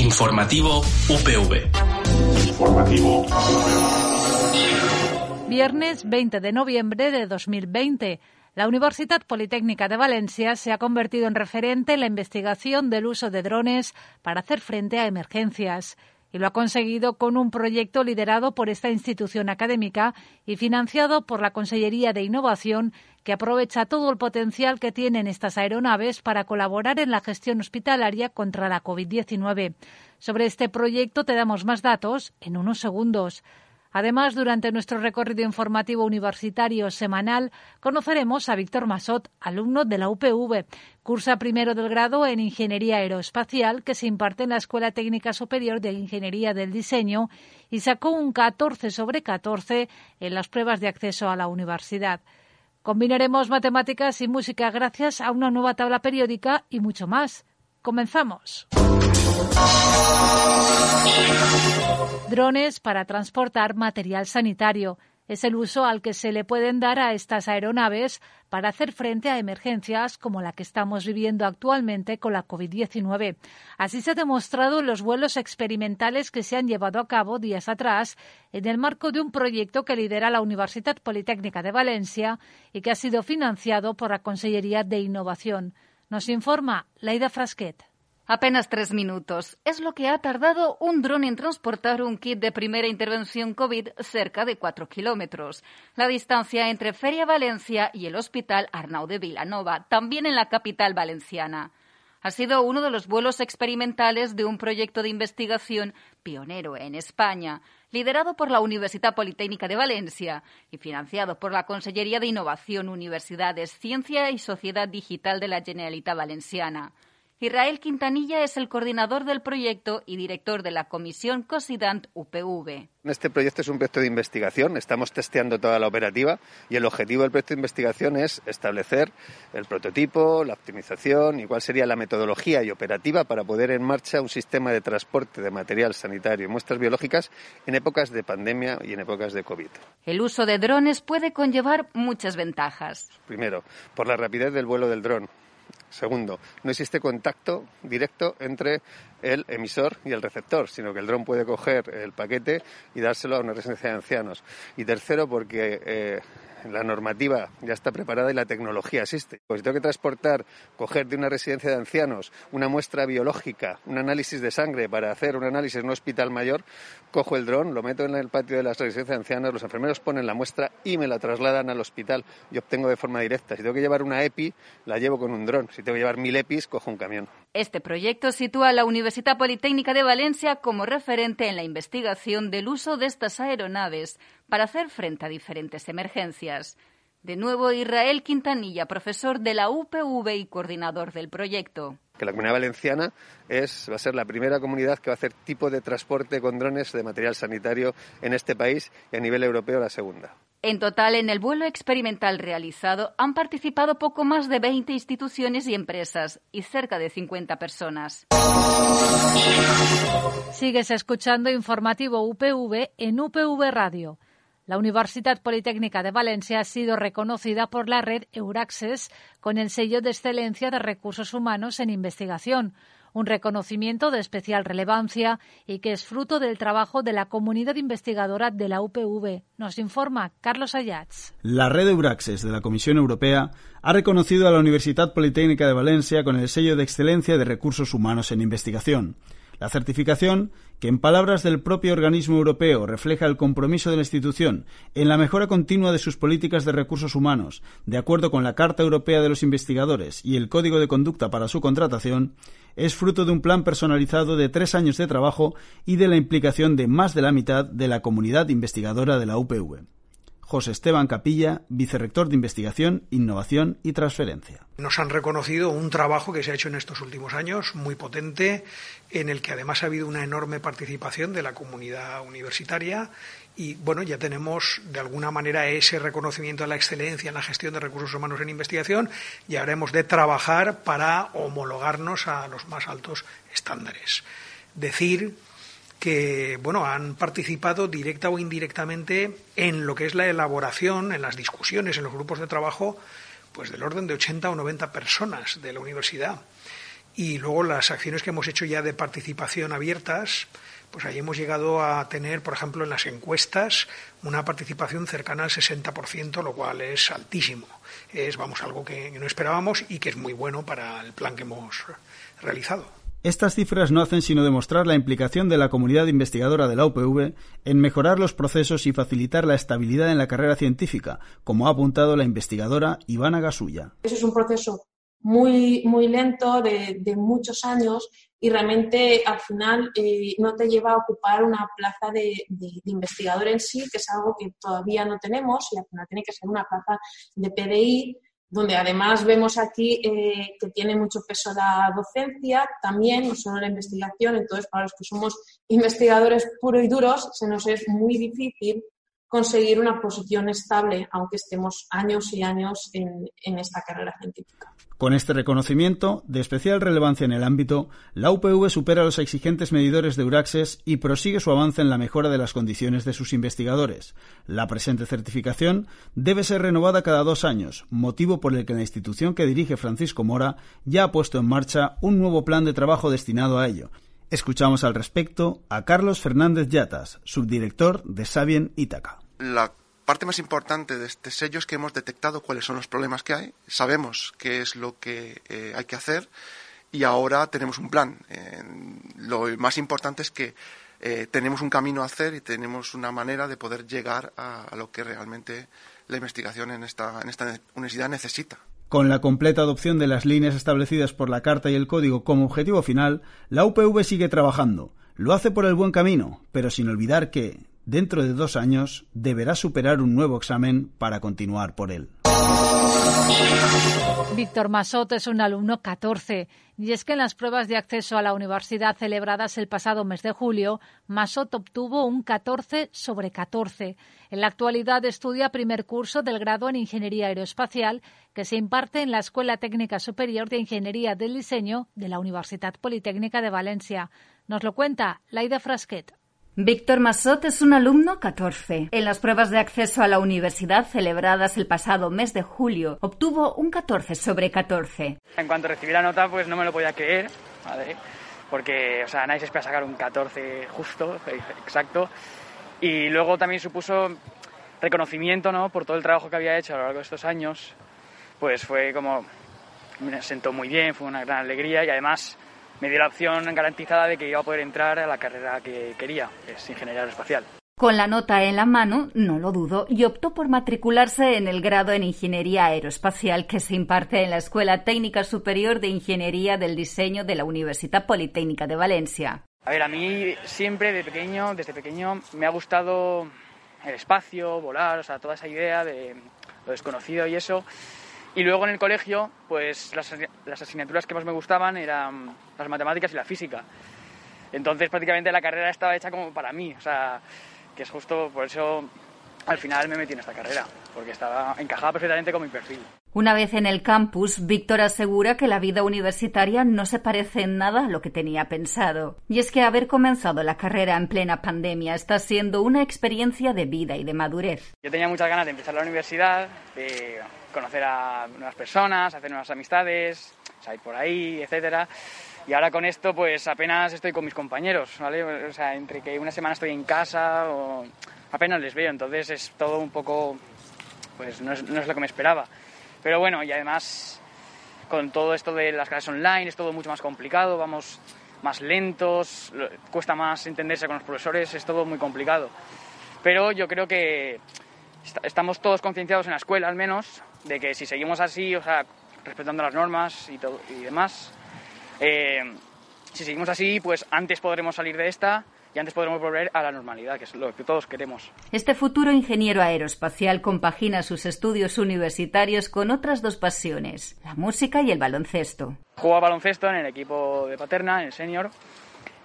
Informativo UPV. Informativo. Viernes 20 de noviembre de 2020. La Universidad Politécnica de Valencia se ha convertido en referente en la investigación del uso de drones para hacer frente a emergencias y lo ha conseguido con un proyecto liderado por esta institución académica y financiado por la Consellería de Innovación que aprovecha todo el potencial que tienen estas aeronaves para colaborar en la gestión hospitalaria contra la COVID-19. Sobre este proyecto te damos más datos en unos segundos. Además, durante nuestro recorrido informativo universitario semanal, conoceremos a Víctor Masot, alumno de la UPV. Cursa primero del grado en Ingeniería Aeroespacial, que se imparte en la Escuela Técnica Superior de Ingeniería del Diseño, y sacó un 14 sobre 14 en las pruebas de acceso a la universidad. Combinaremos matemáticas y música gracias a una nueva tabla periódica y mucho más. Comenzamos. Drones para transportar material sanitario. Es el uso al que se le pueden dar a estas aeronaves para hacer frente a emergencias como la que estamos viviendo actualmente con la COVID-19. Así se ha demostrado en los vuelos experimentales que se han llevado a cabo días atrás en el marco de un proyecto que lidera la Universidad Politécnica de Valencia y que ha sido financiado por la Consellería de Innovación. Nos informa Laida Frasquet. Apenas tres minutos. Es lo que ha tardado un dron en transportar un kit de primera intervención COVID cerca de cuatro kilómetros. La distancia entre Feria Valencia y el Hospital Arnau de Vilanova, también en la capital valenciana. Ha sido uno de los vuelos experimentales de un proyecto de investigación pionero en España, liderado por la Universidad Politécnica de Valencia y financiado por la Consellería de Innovación, Universidades, Ciencia y Sociedad Digital de la Generalitat Valenciana. Israel Quintanilla es el coordinador del proyecto y director de la comisión COSIDANT UPV. Este proyecto es un proyecto de investigación, estamos testeando toda la operativa y el objetivo del proyecto de investigación es establecer el prototipo, la optimización y cuál sería la metodología y operativa para poner en marcha un sistema de transporte de material sanitario y muestras biológicas en épocas de pandemia y en épocas de COVID. El uso de drones puede conllevar muchas ventajas. Primero, por la rapidez del vuelo del dron. Segundo, no existe contacto directo entre el emisor y el receptor, sino que el dron puede coger el paquete y dárselo a una residencia de ancianos. Y tercero, porque eh, la normativa ya está preparada y la tecnología existe. Pues tengo que transportar, coger de una residencia de ancianos una muestra biológica, un análisis de sangre para hacer un análisis en un hospital mayor, cojo el dron, lo meto en el patio de la residencia de ancianos, los enfermeros ponen la muestra y me la trasladan al hospital y obtengo de forma directa. Si tengo que llevar una EPI, la llevo con un dron. Tengo que llevar mil EPIs, cojo un camión. Este proyecto sitúa a la Universidad Politécnica de Valencia como referente en la investigación del uso de estas aeronaves para hacer frente a diferentes emergencias. De nuevo, Israel Quintanilla, profesor de la UPV y coordinador del proyecto. Que la comunidad valenciana es, va a ser la primera comunidad que va a hacer tipo de transporte con drones de material sanitario en este país y a nivel europeo la segunda. En total, en el vuelo experimental realizado han participado poco más de 20 instituciones y empresas y cerca de 50 personas. Sigues escuchando informativo UPV en UPV Radio. La Universidad Politécnica de Valencia ha sido reconocida por la red Euraccess con el sello de excelencia de recursos humanos en investigación un reconocimiento de especial relevancia y que es fruto del trabajo de la comunidad investigadora de la UPV. Nos informa Carlos Ayats. La red Euraxes de la Comisión Europea ha reconocido a la Universidad Politécnica de Valencia con el sello de excelencia de recursos humanos en investigación. La certificación, que en palabras del propio organismo europeo refleja el compromiso de la institución en la mejora continua de sus políticas de recursos humanos, de acuerdo con la Carta Europea de los Investigadores y el Código de Conducta para su contratación, es fruto de un plan personalizado de tres años de trabajo y de la implicación de más de la mitad de la comunidad investigadora de la UPV. José Esteban Capilla, vicerrector de Investigación, Innovación y Transferencia. Nos han reconocido un trabajo que se ha hecho en estos últimos años, muy potente, en el que además ha habido una enorme participación de la comunidad universitaria y bueno, ya tenemos de alguna manera ese reconocimiento de la excelencia en la gestión de recursos humanos en investigación y ahora hemos de trabajar para homologarnos a los más altos estándares. Decir que bueno han participado directa o indirectamente en lo que es la elaboración, en las discusiones, en los grupos de trabajo, pues del orden de 80 o 90 personas de la universidad Y luego las acciones que hemos hecho ya de participación abiertas, pues ahí hemos llegado a tener, por ejemplo, en las encuestas, una participación cercana al 60%, lo cual es altísimo. Es, vamos, algo que no esperábamos y que es muy bueno para el plan que hemos realizado. Estas cifras no hacen sino demostrar la implicación de la comunidad investigadora de la UPV en mejorar los procesos y facilitar la estabilidad en la carrera científica, como ha apuntado la investigadora Ivana Gasulla. Eso es un proceso muy, muy lento, de, muchos años, y realmente al final eh, no te lleva a ocupar una plaza de, investigador en sí, que es algo que todavía no tenemos, y al final tiene que ser una plaza de PDI, donde además vemos aquí eh, que tiene mucho peso la docencia, también, no solo la investigación, entonces para los que somos investigadores puros y duros, se nos es muy difícil conseguir una posición estable, aunque estemos años y años en, esta carrera científica. Con este reconocimiento, de especial relevancia en el ámbito, la UPV supera los exigentes medidores de Uraxes y prosigue su avance en la mejora de las condiciones de sus investigadores. La presente certificación debe ser renovada cada dos años, motivo por el que la institución que dirige Francisco Mora ya ha puesto en marcha un nuevo plan de trabajo destinado a ello. Escuchamos al respecto a Carlos Fernández Yatas, subdirector de Sabien Ítaca la parte más importante de este sello es que hemos detectado cuáles son los problemas que hay, sabemos qué es lo que eh, hay que hacer y ahora tenemos un plan. lo más importante es que eh, tenemos un camino a hacer y tenemos una manera de poder llegar a, lo que realmente la investigación en esta, en esta universidad necesita. Con la completa adopción de las líneas establecidas por la Carta y el Código como objetivo final, la UPV sigue trabajando. Lo hace por el buen camino, pero sin olvidar que, dentro de dos años deberá superar un nuevo examen para continuar por él. Víctor Masot es un alumno 14 y es que en las pruebas de acceso a la universidad celebradas el pasado mes de julio, Masot obtuvo un 14 sobre 14. En la actualidad estudia primer curso del grado en Ingeniería Aeroespacial que se imparte en la Escuela Técnica Superior de Ingeniería del Diseño de la Universidad Politécnica de Valencia. Nos lo cuenta Laida Frasquet. Víctor Massot es un alumno 14. En las pruebas de acceso a la universidad celebradas el pasado mes de julio, obtuvo un 14 sobre 14. En cuanto recibí la nota, pues no me lo podía creer, porque o sea, nadie se espera sacar un 14 justo, exacto. Y luego también supuso reconocimiento ¿no? por todo el trabajo que había hecho a lo largo de estos años. Pues fue como, me sentó muy bien, fue una gran alegría y además me dio la opción garantizada de que iba a poder entrar a la carrera que quería, que es ingeniería aeroespacial. Con la nota en la mano, no lo dudo, y optó por matricularse en el grado en Ingeniería Aeroespacial que se imparte en la Escuela Técnica Superior de Ingeniería del Diseño de la Universidad Politécnica de Valencia. A ver, a mí siempre de pequeño, desde pequeño, me ha gustado el espacio, volar, o sea, toda esa idea de lo desconocido y eso. Y luego en el colegio, pues las, las, asignaturas que más me gustaban eran las matemáticas y la física. Entonces prácticamente la carrera estaba hecha como para mí, o sea, que es justo por eso al final me metí en esta carrera, porque estaba encajada perfectamente con mi perfil. Una vez en el campus, Víctor asegura que la vida universitaria no se parece en nada a lo que tenía pensado. Y es que haber comenzado la carrera en plena pandemia está siendo una experiencia de vida y de madurez. Yo tenía muchas ganas de empezar la universidad, de conocer a nuevas personas, hacer nuevas amistades, salir por ahí, etcétera. Y ahora con esto, pues apenas estoy con mis compañeros, ¿vale? O sea, entre que una semana estoy en casa o apenas les veo, entonces es todo un poco, pues no es, no es lo que me esperaba. Pero bueno, y además con todo esto de las clases online es todo mucho más complicado, vamos más lentos, cuesta más entenderse con los profesores, es todo muy complicado. Pero yo creo que estamos todos concienciados en la escuela al menos de que si seguimos así, o sea, respetando las normas y, todo, y demás, eh, si seguimos así, pues antes podremos salir de esta y antes podremos volver a la normalidad, que es lo que todos queremos. Este futuro ingeniero aeroespacial compagina sus estudios universitarios con otras dos pasiones, la música y el baloncesto. Juego a baloncesto en el equipo de Paterna, en el senior,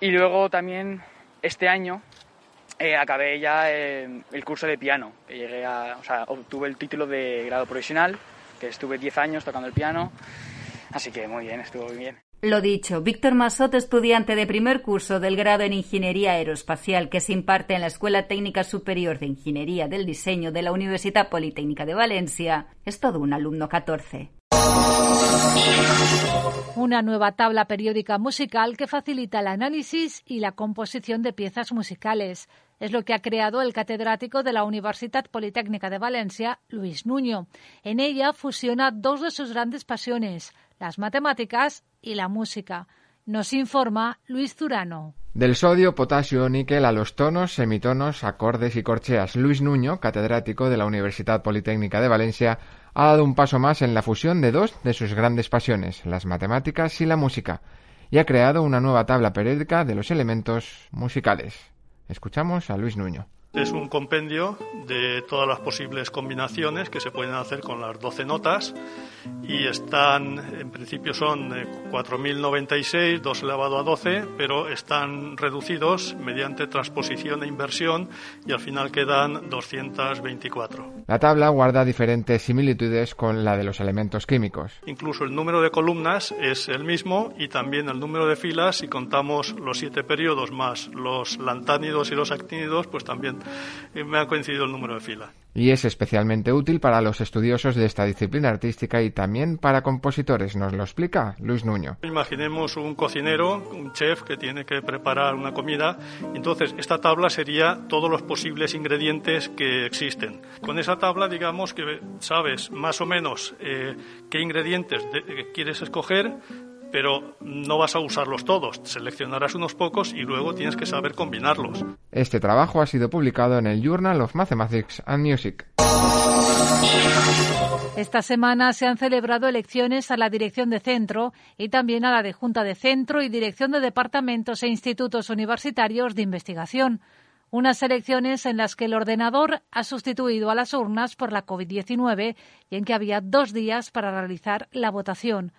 y luego también este año eh, acabé ya el, curso de piano, que llegué a, o sea, obtuve el título de grado profesional, que estuve 10 años tocando el piano, así que muy bien, estuvo muy bien. Lo dicho, Víctor Masot, estudiante de primer curso del grado en Ingeniería Aeroespacial que se imparte en la Escuela Técnica Superior de Ingeniería del Diseño de la Universidad Politécnica de Valencia, es todo un alumno 14. Una nueva tabla periódica musical que facilita el análisis y la composición de piezas musicales. Es lo que ha creado el catedrático de la Universidad Politécnica de Valencia, Luis Nuño. En ella fusiona dos de sus grandes pasiones, las matemáticas y la música. Nos informa Luis Zurano. Del sodio, potasio, níquel a los tonos, semitonos, acordes y corcheas. Luis Nuño, catedrático de la Universidad Politécnica de Valencia, ha dado un paso más en la fusión de dos de sus grandes pasiones, las matemáticas y la música, y ha creado una nueva tabla periódica de los elementos musicales. Escuchamos a Luis Nuño. Es un compendio de todas las posibles combinaciones que se pueden hacer con las 12 notas y están, en principio son 4.096, 2 elevado a 12, pero están reducidos mediante transposición e inversión y al final quedan 224. La tabla guarda diferentes similitudes con la de los elementos químicos. Incluso el número de columnas es el mismo y también el número de filas, si contamos los siete periodos más los lantánidos y los actínidos, pues también me ha coincidido el número de fila. Y es especialmente útil para los estudiosos de esta disciplina artística y también para compositores, nos lo explica Luis Nuño. Imaginemos un cocinero, un chef que tiene que preparar una comida, entonces esta tabla sería todos los posibles ingredientes que existen. Con esa tabla digamos que sabes más o menos eh, qué ingredientes quieres escoger, pero no vas a usarlos todos, seleccionarás unos pocos y luego tienes que saber combinarlos. Este trabajo ha sido publicado en el Journal of Mathematics and Music. Esta semana se han celebrado elecciones a la dirección de centro y también a la de Junta de Centro y dirección de departamentos e institutos universitarios de investigación. Unas elecciones en las que el ordenador ha sustituido a las urnas por la COVID-19 y en que había dos días para realizar la votación.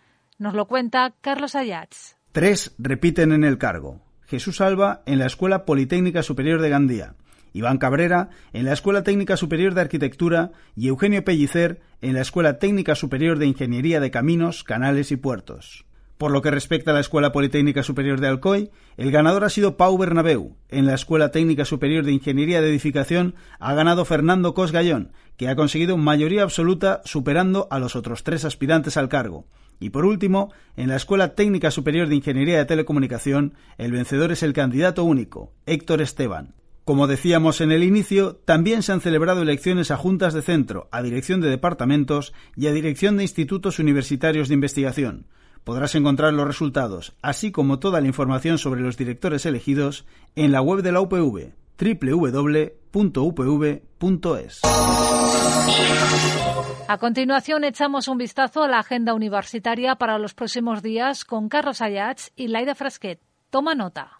Nos lo cuenta Carlos Ayats. Tres repiten en el cargo. Jesús Alba en la Escuela Politécnica Superior de Gandía, Iván Cabrera en la Escuela Técnica Superior de Arquitectura y Eugenio Pellicer en la Escuela Técnica Superior de Ingeniería de Caminos, Canales y Puertos. Por lo que respecta a la Escuela Politécnica Superior de Alcoy, el ganador ha sido Pau Bernabeu. En la Escuela Técnica Superior de Ingeniería de Edificación ha ganado Fernando Cosgallón, que ha conseguido mayoría absoluta superando a los otros tres aspirantes al cargo. Y por último, en la Escuela Técnica Superior de Ingeniería de Telecomunicación, el vencedor es el candidato único, Héctor Esteban. Como decíamos en el inicio, también se han celebrado elecciones a juntas de centro, a dirección de departamentos y a dirección de institutos universitarios de investigación. Podrás encontrar los resultados, así como toda la información sobre los directores elegidos, en la web de la UPV, www.upv.es. A continuación echamos un vistazo a la agenda universitaria para los próximos días con Carlos Ayats y Laida Frasquet. Toma nota.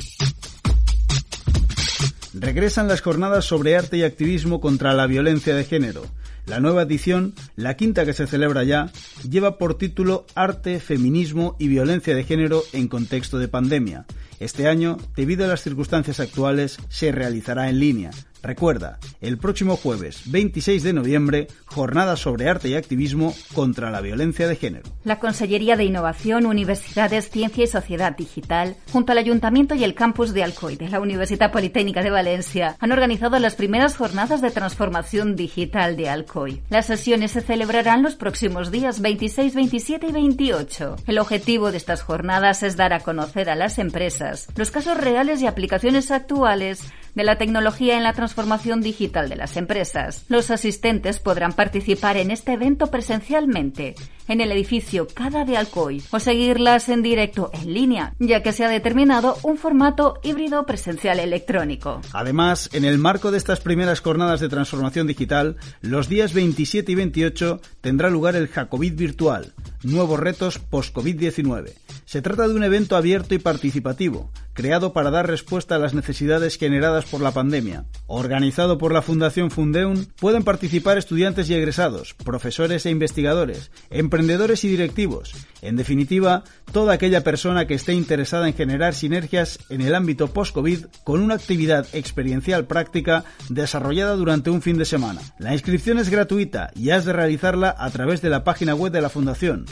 Regresan las jornadas sobre arte y activismo contra la violencia de género. La nueva edición, la quinta que se celebra ya, lleva por título Arte, Feminismo y Violencia de Género en contexto de pandemia. Este año, debido a las circunstancias actuales, se realizará en línea, Recuerda, el próximo jueves 26 de noviembre, jornada sobre arte y activismo contra la violencia de género. La Consellería de Innovación, Universidades, Ciencia y Sociedad Digital, junto al Ayuntamiento y el campus de Alcoy de la Universidad Politécnica de Valencia, han organizado las primeras jornadas de transformación digital de Alcoy. Las sesiones se celebrarán los próximos días 26, 27 y 28. El objetivo de estas jornadas es dar a conocer a las empresas los casos reales y aplicaciones actuales de la tecnología en la transformación digital de las empresas. Los asistentes podrán participar en este evento presencialmente en el edificio Cada de Alcoy o seguirlas en directo en línea, ya que se ha determinado un formato híbrido presencial electrónico. Además, en el marco de estas primeras jornadas de transformación digital, los días 27 y 28 tendrá lugar el Jacobit virtual, nuevos retos post-COVID-19. Se trata de un evento abierto y participativo, creado para dar respuesta a las necesidades generadas por la pandemia. Organizado por la Fundación Fundeun, pueden participar estudiantes y egresados, profesores e investigadores, emprendedores y directivos. En definitiva, toda aquella persona que esté interesada en generar sinergias en el ámbito post-COVID con una actividad experiencial práctica desarrollada durante un fin de semana. La inscripción es gratuita y has de realizarla a través de la página web de la Fundación,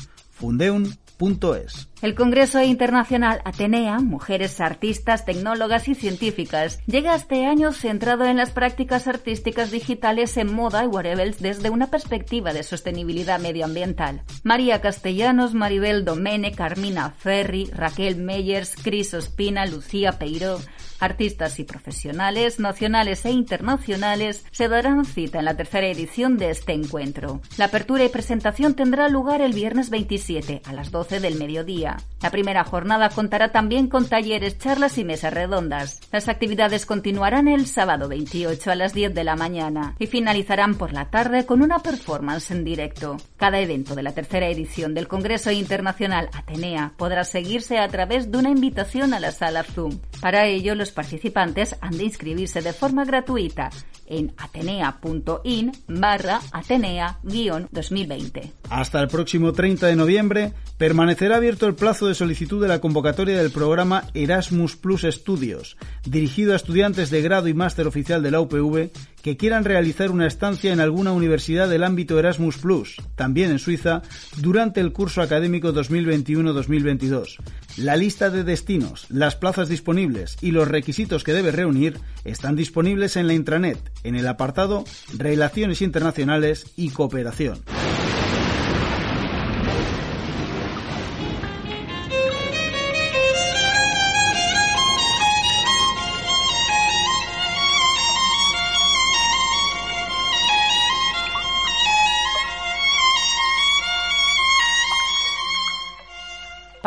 El Congreso Internacional Atenea, Mujeres Artistas, Tecnólogas y Científicas, llega este año centrado en las prácticas artísticas digitales en moda y wearables desde una perspectiva de sostenibilidad medioambiental. María Castellanos, Maribel Domene, Carmina Ferri, Raquel Meyers, Cris Ospina, Lucía Peiró, Artistas y profesionales nacionales e internacionales se darán cita en la tercera edición de este encuentro. La apertura y presentación tendrá lugar el viernes 27 a las 12 del mediodía. La primera jornada contará también con talleres, charlas y mesas redondas. Las actividades continuarán el sábado 28 a las 10 de la mañana y finalizarán por la tarde con una performance en directo. Cada evento de la tercera edición del Congreso Internacional Atenea podrá seguirse a través de una invitación a la sala Zoom. Para ello, los participantes han de inscribirse de forma gratuita en atenea.in barra atenea-2020. Hasta el próximo 30 de noviembre permanecerá abierto el plazo de solicitud de la convocatoria del programa Erasmus Plus Estudios, dirigido a estudiantes de grado y máster oficial de la UPV que quieran realizar una estancia en alguna universidad del ámbito Erasmus Plus, también en Suiza, durante el curso académico 2021-2022. La lista de destinos, las plazas disponibles y los requisitos que debe reunir están disponibles en la intranet, en el apartado Relaciones Internacionales y Cooperación.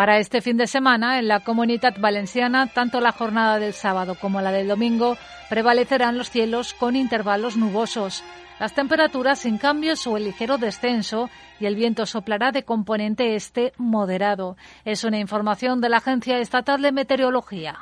Para este fin de semana, en la comunidad valenciana, tanto la jornada del sábado como la del domingo prevalecerán los cielos con intervalos nubosos. Las temperaturas sin cambios o el ligero descenso y el viento soplará de componente este moderado. Es una información de la Agencia Estatal de Meteorología.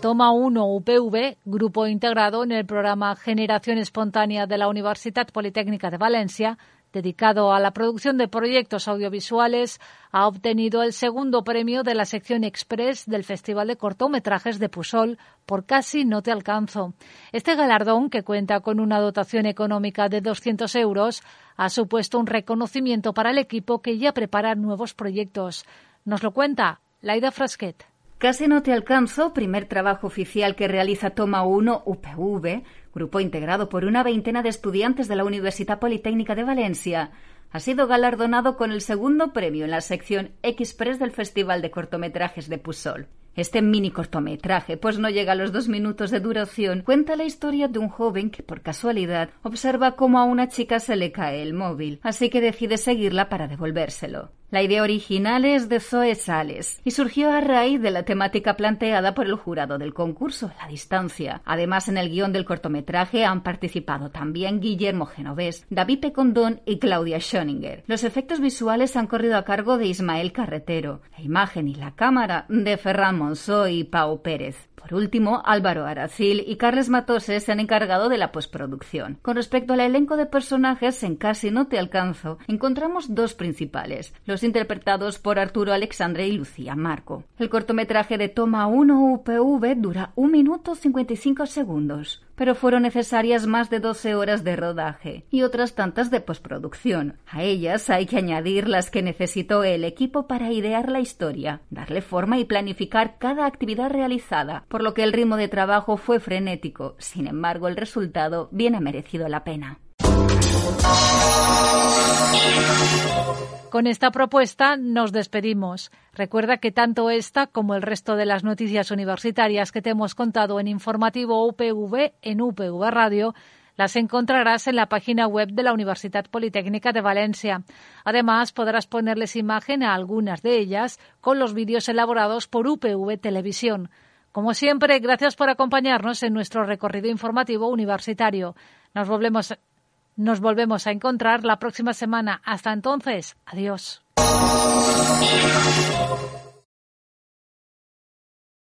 Toma 1 UPV, grupo integrado en el programa Generación Espontánea de la Universidad Politécnica de Valencia, dedicado a la producción de proyectos audiovisuales, ha obtenido el segundo premio de la sección Express del Festival de Cortometrajes de Pusol por Casi no te alcanzo. Este galardón, que cuenta con una dotación económica de 200 euros, ha supuesto un reconocimiento para el equipo que ya prepara nuevos proyectos. Nos lo cuenta Laida Frasquet. Casi no te alcanzo, primer trabajo oficial que realiza Toma 1 UPV, grupo integrado por una veintena de estudiantes de la Universidad Politécnica de Valencia, ha sido galardonado con el segundo premio en la sección Express del Festival de Cortometrajes de Pusol. Este mini cortometraje, pues no llega a los dos minutos de duración, cuenta la historia de un joven que por casualidad observa cómo a una chica se le cae el móvil, así que decide seguirla para devolvérselo. La idea original es de Zoe Sales y surgió a raíz de la temática planteada por el jurado del concurso, la distancia. Además, en el guion del cortometraje han participado también Guillermo Genovés, David Pecondón y Claudia Schoninger. Los efectos visuales han corrido a cargo de Ismael Carretero, la imagen y la cámara de Ferran Monzó y Pau Pérez. Por último, Álvaro Aracil y Carles Matose se han encargado de la postproducción. Con respecto al elenco de personajes, en Casi no te alcanzo, encontramos dos principales, los interpretados por Arturo Alexandre y Lucía Marco. El cortometraje de Toma 1 UPV dura 1 minuto 55 segundos pero fueron necesarias más de 12 horas de rodaje y otras tantas de postproducción. A ellas hay que añadir las que necesitó el equipo para idear la historia, darle forma y planificar cada actividad realizada, por lo que el ritmo de trabajo fue frenético. Sin embargo, el resultado bien ha merecido la pena. Con esta propuesta nos despedimos. Recuerda que tanto esta como el resto de las noticias universitarias que te hemos contado en informativo UPV en UPV Radio las encontrarás en la página web de la Universidad Politécnica de Valencia. Además, podrás ponerles imagen a algunas de ellas con los vídeos elaborados por UPV Televisión. Como siempre, gracias por acompañarnos en nuestro recorrido informativo universitario. Nos volvemos nos volvemos a encontrar la próxima semana. Hasta entonces, adiós.